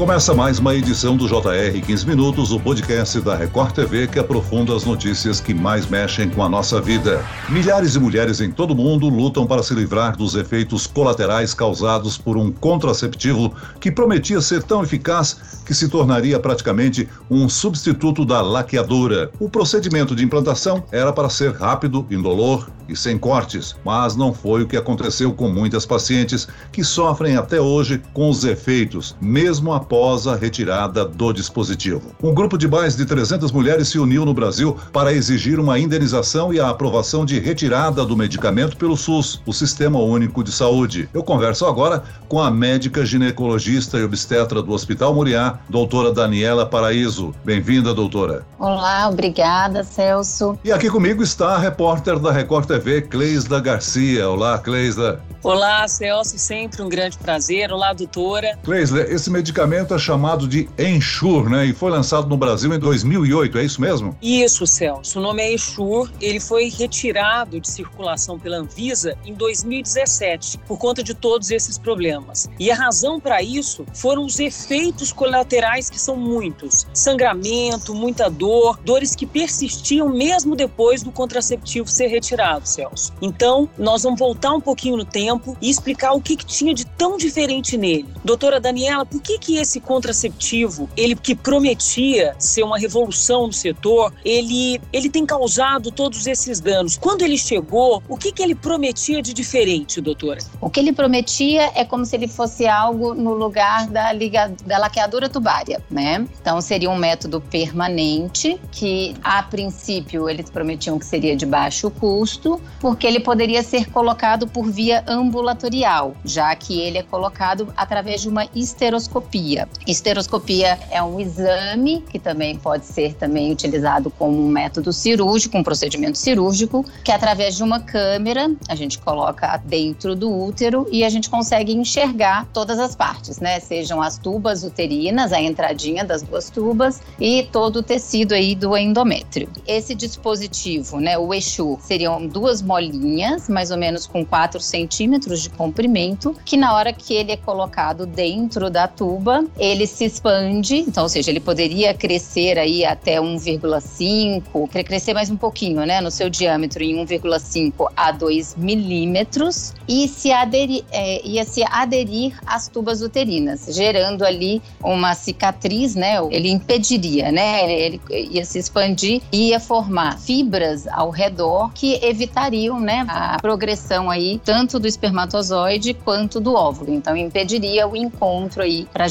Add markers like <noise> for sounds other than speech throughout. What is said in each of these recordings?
Começa mais uma edição do JR 15 Minutos, o podcast da Record TV que aprofunda as notícias que mais mexem com a nossa vida. Milhares de mulheres em todo o mundo lutam para se livrar dos efeitos colaterais causados por um contraceptivo que prometia ser tão eficaz que se tornaria praticamente um substituto da laqueadura. O procedimento de implantação era para ser rápido, indolor e sem cortes, mas não foi o que aconteceu com muitas pacientes que sofrem até hoje com os efeitos, mesmo após a retirada do dispositivo. Um grupo de mais de 300 mulheres se uniu no Brasil para exigir uma indenização e a aprovação de retirada do medicamento pelo SUS, o Sistema Único de Saúde. Eu converso agora com a médica ginecologista e obstetra do Hospital Moriá, doutora Daniela Paraíso. Bem-vinda, doutora. Olá, obrigada, Celso. E aqui comigo está a repórter da Record TV, Cleisda Garcia. Olá, Cleisda. Olá, Celso, sempre um grande prazer. Olá, doutora. Cleisler, esse medicamento é chamado de Ensure, né? E foi lançado no Brasil em 2008, é isso mesmo? Isso, Celso. O nome é Ensure. Ele foi retirado de circulação pela Anvisa em 2017, por conta de todos esses problemas. E a razão para isso foram os efeitos colaterais que são muitos: sangramento, muita dor, dores que persistiam mesmo depois do contraceptivo ser retirado, Celso. Então, nós vamos voltar um pouquinho no tempo tempo e explicar o que, que tinha de tão diferente nele. Doutora Daniela, por que, que esse contraceptivo, ele que prometia ser uma revolução no setor, ele, ele tem causado todos esses danos? Quando ele chegou, o que, que ele prometia de diferente, doutora? O que ele prometia é como se ele fosse algo no lugar da, liga, da laqueadura tubária, né? Então seria um método permanente que, a princípio, eles prometiam que seria de baixo custo, porque ele poderia ser colocado por via ambulatorial, já que ele é colocado através de uma esteroscopia. Esteroscopia é um exame que também pode ser também utilizado como um método cirúrgico, um procedimento cirúrgico, que através de uma câmera a gente coloca dentro do útero e a gente consegue enxergar todas as partes, né? Sejam as tubas uterinas, a entradinha das duas tubas e todo o tecido aí do endométrio. Esse dispositivo, né, o Exu, seriam duas molinhas, mais ou menos com 4 centímetros centímetros de comprimento, que na hora que ele é colocado dentro da tuba, ele se expande, então, ou seja, ele poderia crescer aí até 1,5, crescer mais um pouquinho, né, no seu diâmetro em 1,5 a 2 milímetros e se aderir, é, ia se aderir às tubas uterinas, gerando ali uma cicatriz, né, ele impediria, né, ele, ele ia se expandir e ia formar fibras ao redor que evitariam, né, a progressão aí tanto do espermatozoide quanto do óvulo. Então, impediria o encontro aí para a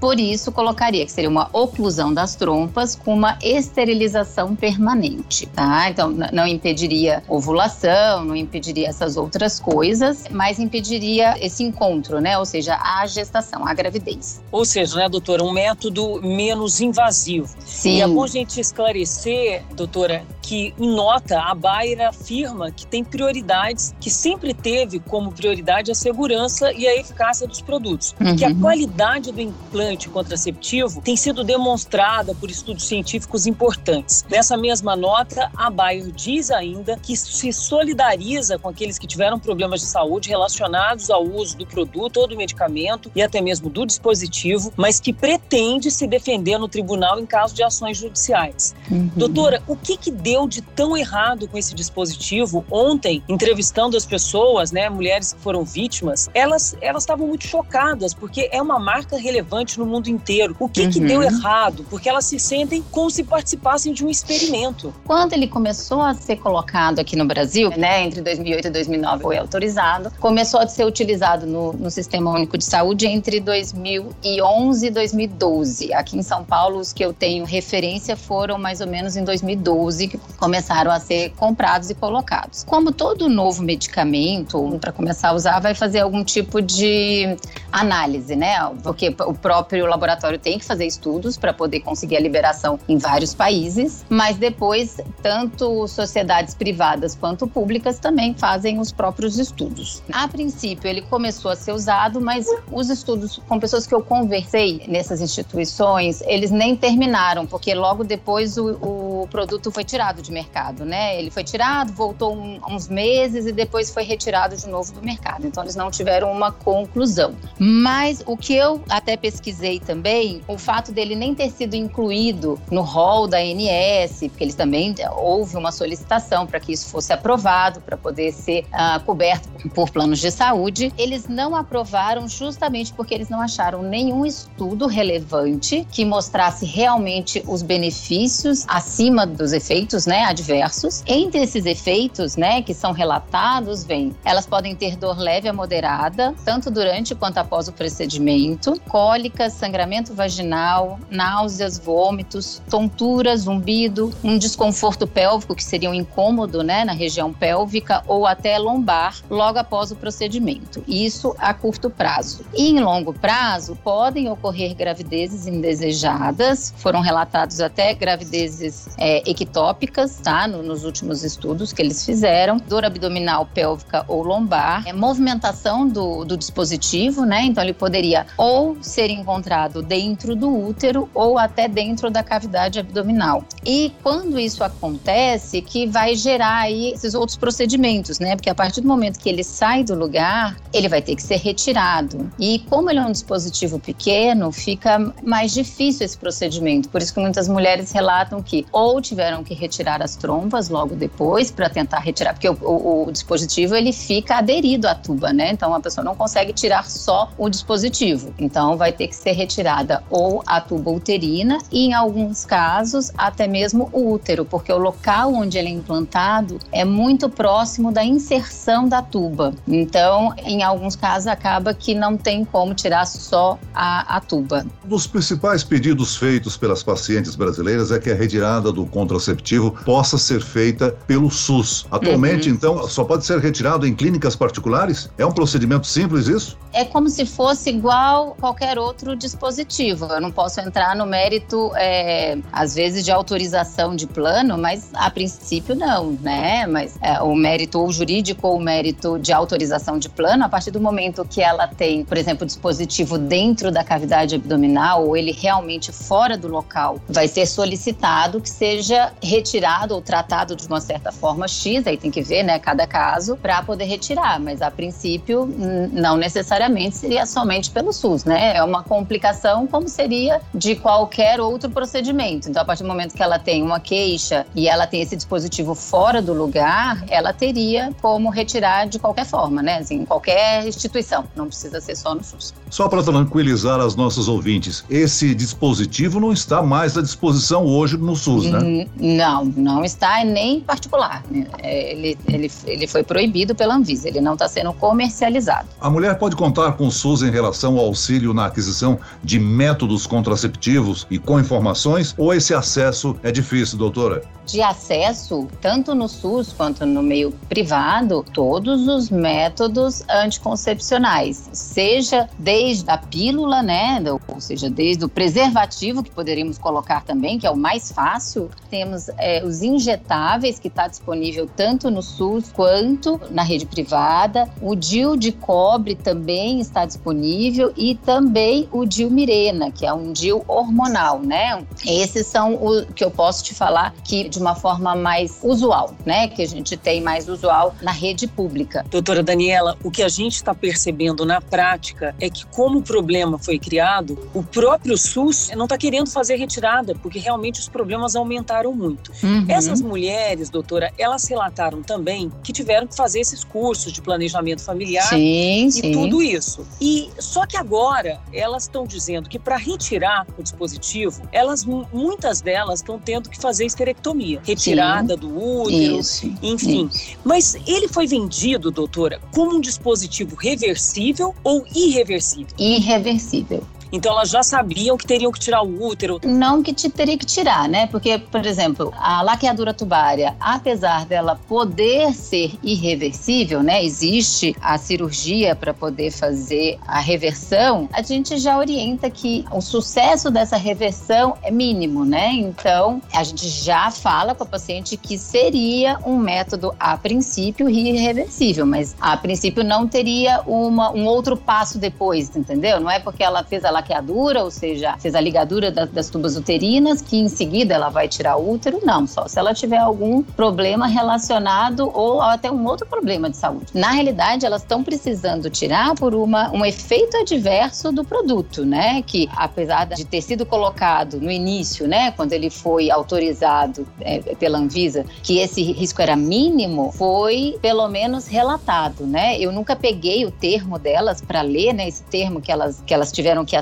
Por isso, colocaria que seria uma oclusão das trompas com uma esterilização permanente, tá? Então, não impediria ovulação, não impediria essas outras coisas, mas impediria esse encontro, né? Ou seja, a gestação, a gravidez. Ou seja, né, doutora, um método menos invasivo. Sim. E é bom a gente esclarecer, doutora, que em nota a Bayer afirma que tem prioridades, que sempre teve como prioridade a segurança e a eficácia dos produtos. Uhum. Que a qualidade do implante contraceptivo tem sido demonstrada por estudos científicos importantes. Nessa mesma nota, a Bayer diz ainda que se solidariza com aqueles que tiveram problemas de saúde relacionados ao uso do produto ou do medicamento e até mesmo do dispositivo, mas que pretende se defender no tribunal em caso de ações judiciais. Uhum. Doutora, o que, que deu de tão errado com esse dispositivo? Ontem, entrevistando as pessoas, né, mulheres que foram vítimas, elas elas estavam muito chocadas porque é uma marca relevante no mundo inteiro. O que uhum. que deu errado? Porque elas se sentem como se participassem de um experimento. Quando ele começou a ser colocado aqui no Brasil, né, entre 2008 e 2009 foi autorizado, começou a ser utilizado no, no Sistema Único de Saúde entre 2011 e 2012. Aqui em São Paulo, os que eu tenho referência foram mais ou menos em 2012 que começaram a ser comprados e colocados. Como todo novo medicamento, para começar a usar, vai fazer algum tipo de análise, né? Porque o próprio laboratório tem que fazer estudos para poder conseguir a liberação em vários países, mas depois, tanto sociedades privadas quanto públicas também fazem os próprios estudos. A princípio, ele começou a ser usado, mas os estudos com pessoas que eu conversei nessas instituições, eles nem terminaram, porque logo depois o, o o produto foi tirado de mercado, né? Ele foi tirado, voltou um, uns meses e depois foi retirado de novo do mercado. Então, eles não tiveram uma conclusão. Mas o que eu até pesquisei também, o fato dele nem ter sido incluído no rol da ANS, porque eles também houve uma solicitação para que isso fosse aprovado, para poder ser uh, coberto por planos de saúde, eles não aprovaram justamente porque eles não acharam nenhum estudo relevante que mostrasse realmente os benefícios acima dos efeitos, né, adversos. Entre esses efeitos, né, que são relatados, vem, elas podem ter dor leve a moderada, tanto durante quanto após o procedimento, cólicas, sangramento vaginal, náuseas, vômitos, tontura, zumbido, um desconforto pélvico que seria um incômodo, né, na região pélvica ou até lombar logo após o procedimento. Isso a curto prazo. E em longo prazo podem ocorrer gravidezes indesejadas, foram relatados até gravidezes é, ectópicas, tá, no, nos últimos estudos que eles fizeram, dor abdominal pélvica ou lombar, é, movimentação do, do dispositivo, né, então ele poderia ou ser encontrado dentro do útero ou até dentro da cavidade abdominal. E quando isso acontece, que vai gerar aí esses outros procedimentos, né? Porque a partir do momento que ele sai do lugar, ele vai ter que ser retirado. E como ele é um dispositivo pequeno, fica mais difícil esse procedimento. Por isso que muitas mulheres relatam que ou tiveram que retirar as trompas logo depois para tentar retirar, porque o, o, o, dispositivo ele fica aderido à tuba, né? Então a pessoa não consegue tirar só o dispositivo. Então vai ter que ser retirada ou a tuba uterina e em alguns casos até mesmo o útero, porque o local onde ele é implantado é muito próximo da inserção da tuba. Então, em alguns casos, acaba que não tem como tirar só a, a tuba. Um dos principais pedidos feitos pelas pacientes brasileiras é que a retirada do contraceptivo possa ser feita pelo SUS. Atualmente, uhum. então, só pode ser retirado em clínicas particulares? É um procedimento simples isso? É como se fosse igual qualquer outro dispositivo. Eu não posso entrar no mérito, é, às vezes, de autorização de plano, mas a princípio não, né? Mas é, o mérito ou jurídico ou o mérito de autorização de plano, a partir do momento que ela tem, por exemplo, dispositivo dentro da cavidade abdominal ou ele realmente fora do local, vai ser solicitado que seja retirado ou tratado de uma certa forma X, aí tem que ver, né, cada caso, para poder retirar. Mas a princípio, não necessariamente seria somente pelo SUS, né? É uma complicação como seria de qualquer outro procedimento. Então, a partir do momento que ela tem uma queixa e ela tem esse dispositivo fora do lugar, ela teria como retirar de qualquer forma, né? Assim, em qualquer instituição, não precisa ser só no SUS. Só para tranquilizar as nossas ouvintes, esse dispositivo não está mais à disposição hoje no SUS, né? Não, não está nem particular. É, ele, ele, ele foi proibido pela Anvisa, ele não está sendo comercializado. A mulher pode contar com o SUS em relação ao auxílio na aquisição de métodos contraceptivos e com informações, ou esse acesso é difícil, doutora? De acesso, tanto no SUS quanto no meio privado, todos os métodos anticoncepcionais, seja desde a pílula, né, ou seja, desde o preservativo, que poderíamos colocar também, que é o mais fácil, temos é, os injetáveis, que está disponível tanto no SUS quanto na rede privada, o DIL de cobre também está disponível e também o DIL Mirena, que é um DIL hormonal, né? Esses são o que eu posso te falar que de uma forma mais usual, né? Que a gente tem mais usual na rede pública. Doutora Daniela, o que a gente está percebendo na prática é que, como o problema foi criado, o próprio SUS não está querendo fazer retirada, porque realmente os problemas aumentaram muito. Uhum. Essas mulheres, doutora, elas relataram também que tiveram que fazer esses cursos de planejamento familiar sim, e sim. tudo isso. E só que agora elas estão dizendo que para retirar o dispositivo, elas muitas delas estão tendo que fazer esterectomia, retirada Sim. do útero, isso, enfim. Isso. Mas ele foi vendido, doutora, como um dispositivo reversível ou irreversível? Irreversível. Então elas já sabiam que teriam que tirar o útero. Não que te teria que tirar, né? Porque, por exemplo, a laqueadura tubária, apesar dela poder ser irreversível, né? Existe a cirurgia para poder fazer a reversão, a gente já orienta que o sucesso dessa reversão é mínimo, né? Então, a gente já fala com a paciente que seria um método a princípio irreversível, mas a princípio não teria uma, um outro passo depois, entendeu? Não é porque ela fez a laqueadura, ou seja, fez a ligadura das, tubas uterinas, que em seguida ela vai tirar o útero, não, só se ela tiver algum problema relacionado ou até um outro problema de saúde. Na realidade, elas estão precisando tirar por uma, um efeito adverso do produto, né? Que apesar de ter sido colocado no início, né, quando ele foi autorizado é, pela Anvisa, que esse risco era mínimo, foi pelo menos relatado, né? Eu nunca peguei o termo delas para ler, né? Esse termo que elas, que elas tiveram que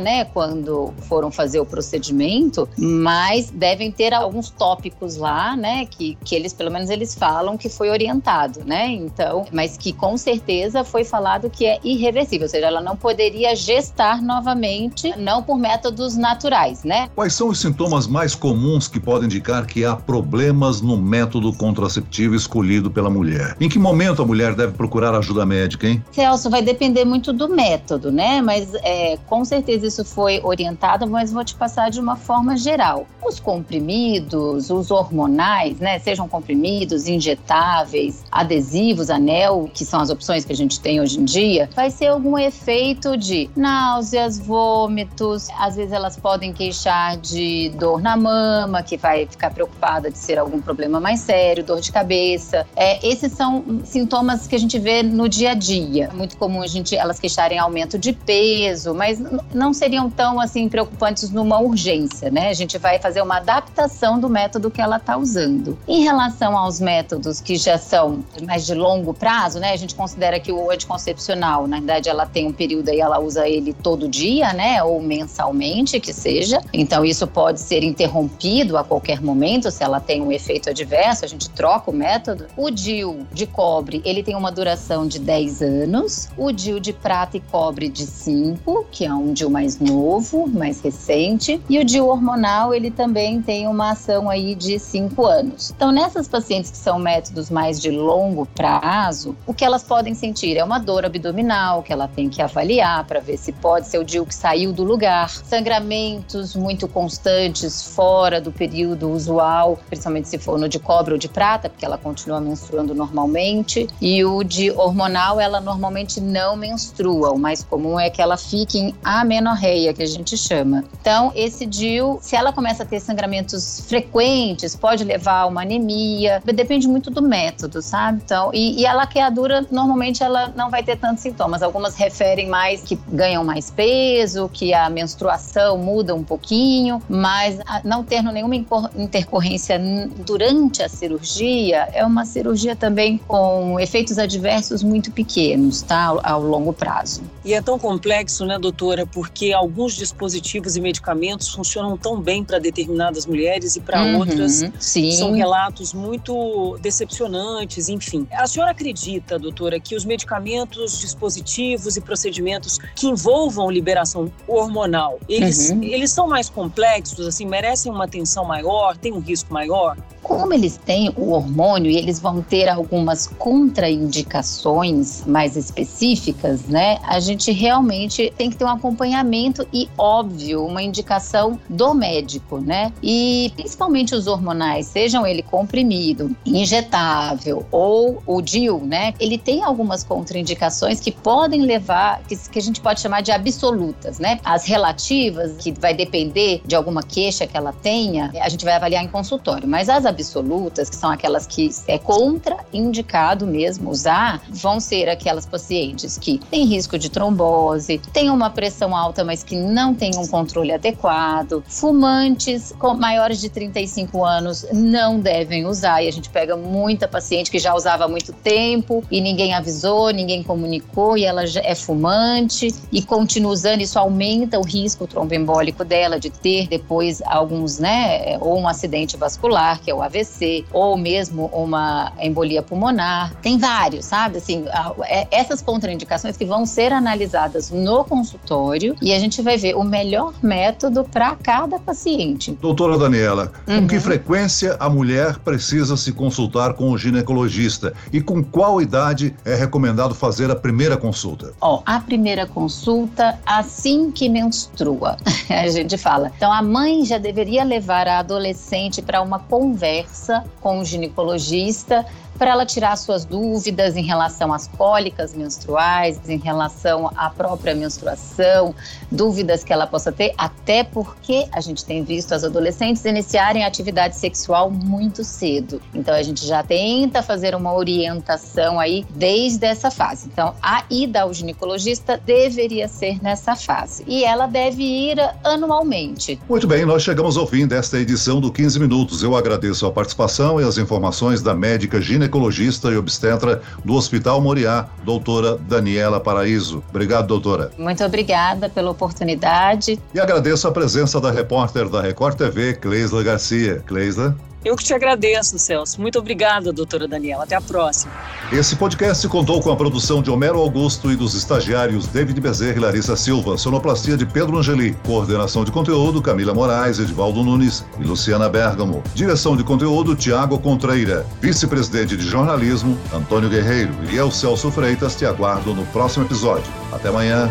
né? Quando foram fazer o procedimento, mas devem ter alguns tópicos lá, né? Que, que eles, pelo menos, eles falam que foi orientado, né? Então, mas que com certeza foi falado que é irreversível, ou seja, ela não poderia gestar novamente, não por métodos naturais, né? Quais são os sintomas mais comuns que podem indicar que há problemas no método contraceptivo escolhido pela mulher? Em que momento a mulher deve procurar ajuda médica, hein? Celso, vai depender muito do método, né? Mas é, com certeza isso foi orientado, mas vou te passar de uma forma geral. Os comprimidos, os hormonais, né? Sejam comprimidos, injetáveis, adesivos, anel, que são as opções que a gente tem hoje em dia, vai ser algum efeito de náuseas, vômitos, às vezes elas podem queixar de dor na mama, que vai ficar preocupada de ser algum problema mais sério, dor de cabeça. É, esses são sintomas que a gente vê no dia a dia. É muito comum a gente elas queixarem aumento de peso, mas não seriam tão assim preocupantes numa urgência, né? A gente vai fazer uma adaptação do método que ela está usando. Em relação aos métodos que já são mais de longo prazo, né? A gente considera que o anticoncepcional, na verdade, ela tem um período aí, ela usa ele todo dia, né? Ou mensalmente, que seja. Então, isso pode ser interrompido a qualquer momento, se ela tem um efeito adverso, a gente troca o método. O DIU de cobre, ele tem uma duração de 10 anos. O DIU de prata e cobre de 5, que é um DIU mais novo, mais recente. E o DIU hormonal, ele também tem uma ação aí de 5 anos. Então, nessas pacientes que são métodos mais de longo prazo, o que elas podem sentir é uma dor abdominal, que ela tem que avaliar para ver se pode ser o DIU que saiu do lugar, sangramentos muito constantes fora do período usual, principalmente se for no de cobre ou de prata, porque ela continua menstruando normalmente, e o de hormonal, ela normalmente não menstrua. O mais comum é que ela fique em amenorreia, que a gente chama. Então, esse DIU, se ela começa a ter sangramentos frequentes, pode levar a uma anemia, depende muito do método, sabe? Então, e, e a laqueadura, normalmente, ela não vai ter tantos sintomas. Algumas referem mais que ganham mais peso, que a menstruação muda um pouquinho, mas não tendo nenhuma intercorrência durante a cirurgia, é uma cirurgia também com efeitos adversos muito pequenos, tá? Ao longo prazo. E é tão complexo, né, doutora, porque alguns dispositivos e medicamentos funcionam tão bem para determinadas mulheres e para uhum, outras sim. são relatos muito decepcionantes, enfim. A senhora acredita, doutora, que os medicamentos, dispositivos e procedimentos que envolvam liberação hormonal, eles, uhum. eles são mais complexos, assim, merecem uma atenção maior, tem um risco maior? Como eles têm o hormônio e eles vão ter algumas contraindicações mais específicas, né? A gente realmente tem que ter um acompanhamento e, óbvio, uma indicação do médico, né? E principalmente os hormonais, sejam ele comprimido, injetável ou o DIU, né? Ele tem algumas contraindicações que podem levar, que, que a gente pode chamar de absolutas, né? As relativas, que vai depender de alguma queixa que ela tenha, a gente vai avaliar em consultório, mas as absolutas, que são aquelas que é contraindicado mesmo usar, vão ser aquelas pacientes que têm risco de trombose, têm uma pressão alta, mas que não têm um controle adequado, fumantes com maiores de 35 anos não devem usar, e a gente pega muita paciente que já usava há muito tempo e ninguém avisou, ninguém comunicou e ela é fumante e continua usando, isso aumenta o risco tromboembólico dela de ter depois alguns, né, ou um acidente vascular, que é o AVC, ou mesmo uma embolia pulmonar. Tem vários, sabe? Assim, é, essas contraindicações que vão ser analisadas no consultório e a gente vai ver o melhor método para cada paciente. Doutora Daniela, uhum. com que frequência a mulher precisa se consultar com o ginecologista e com qual idade é recomendado fazer a primeira consulta? Ó, a primeira consulta assim que menstrua, <laughs> a gente fala. Então a mãe já deveria levar a adolescente para uma conversa com o ginecologista para ela tirar suas dúvidas em relação às cólicas menstruais, em relação à própria menstruação, dúvidas que ela possa ter, até porque a gente tem visto as adolescentes iniciarem a atividade sexual muito cedo. Então a gente já tenta fazer uma orientação aí desde essa fase. Então a ida ao ginecologista deveria ser nessa fase e ela deve ir anualmente. Muito bem, nós chegamos ao fim desta edição do 15 Minutos. Eu agradeço a participação e as informações da médica ginecologista e obstetra do Hospital Moriá, doutora Daniela Paraíso. Obrigado, doutora. Muito obrigada pela oportunidade. E agradeço a presença da repórter da Record TV, Cleisla Garcia. Cleisla. Eu que te agradeço, Celso. Muito obrigada, doutora Daniela. Até a próxima. Esse podcast contou com a produção de Homero Augusto e dos estagiários David Bezerra e Larissa Silva, sonoplastia de Pedro Angeli, coordenação de conteúdo Camila Moraes, Edvaldo Nunes e Luciana Bergamo, direção de conteúdo Tiago Contreira, vice-presidente de jornalismo Antônio Guerreiro e eu, Celso Freitas, te aguardo no próximo episódio. Até amanhã.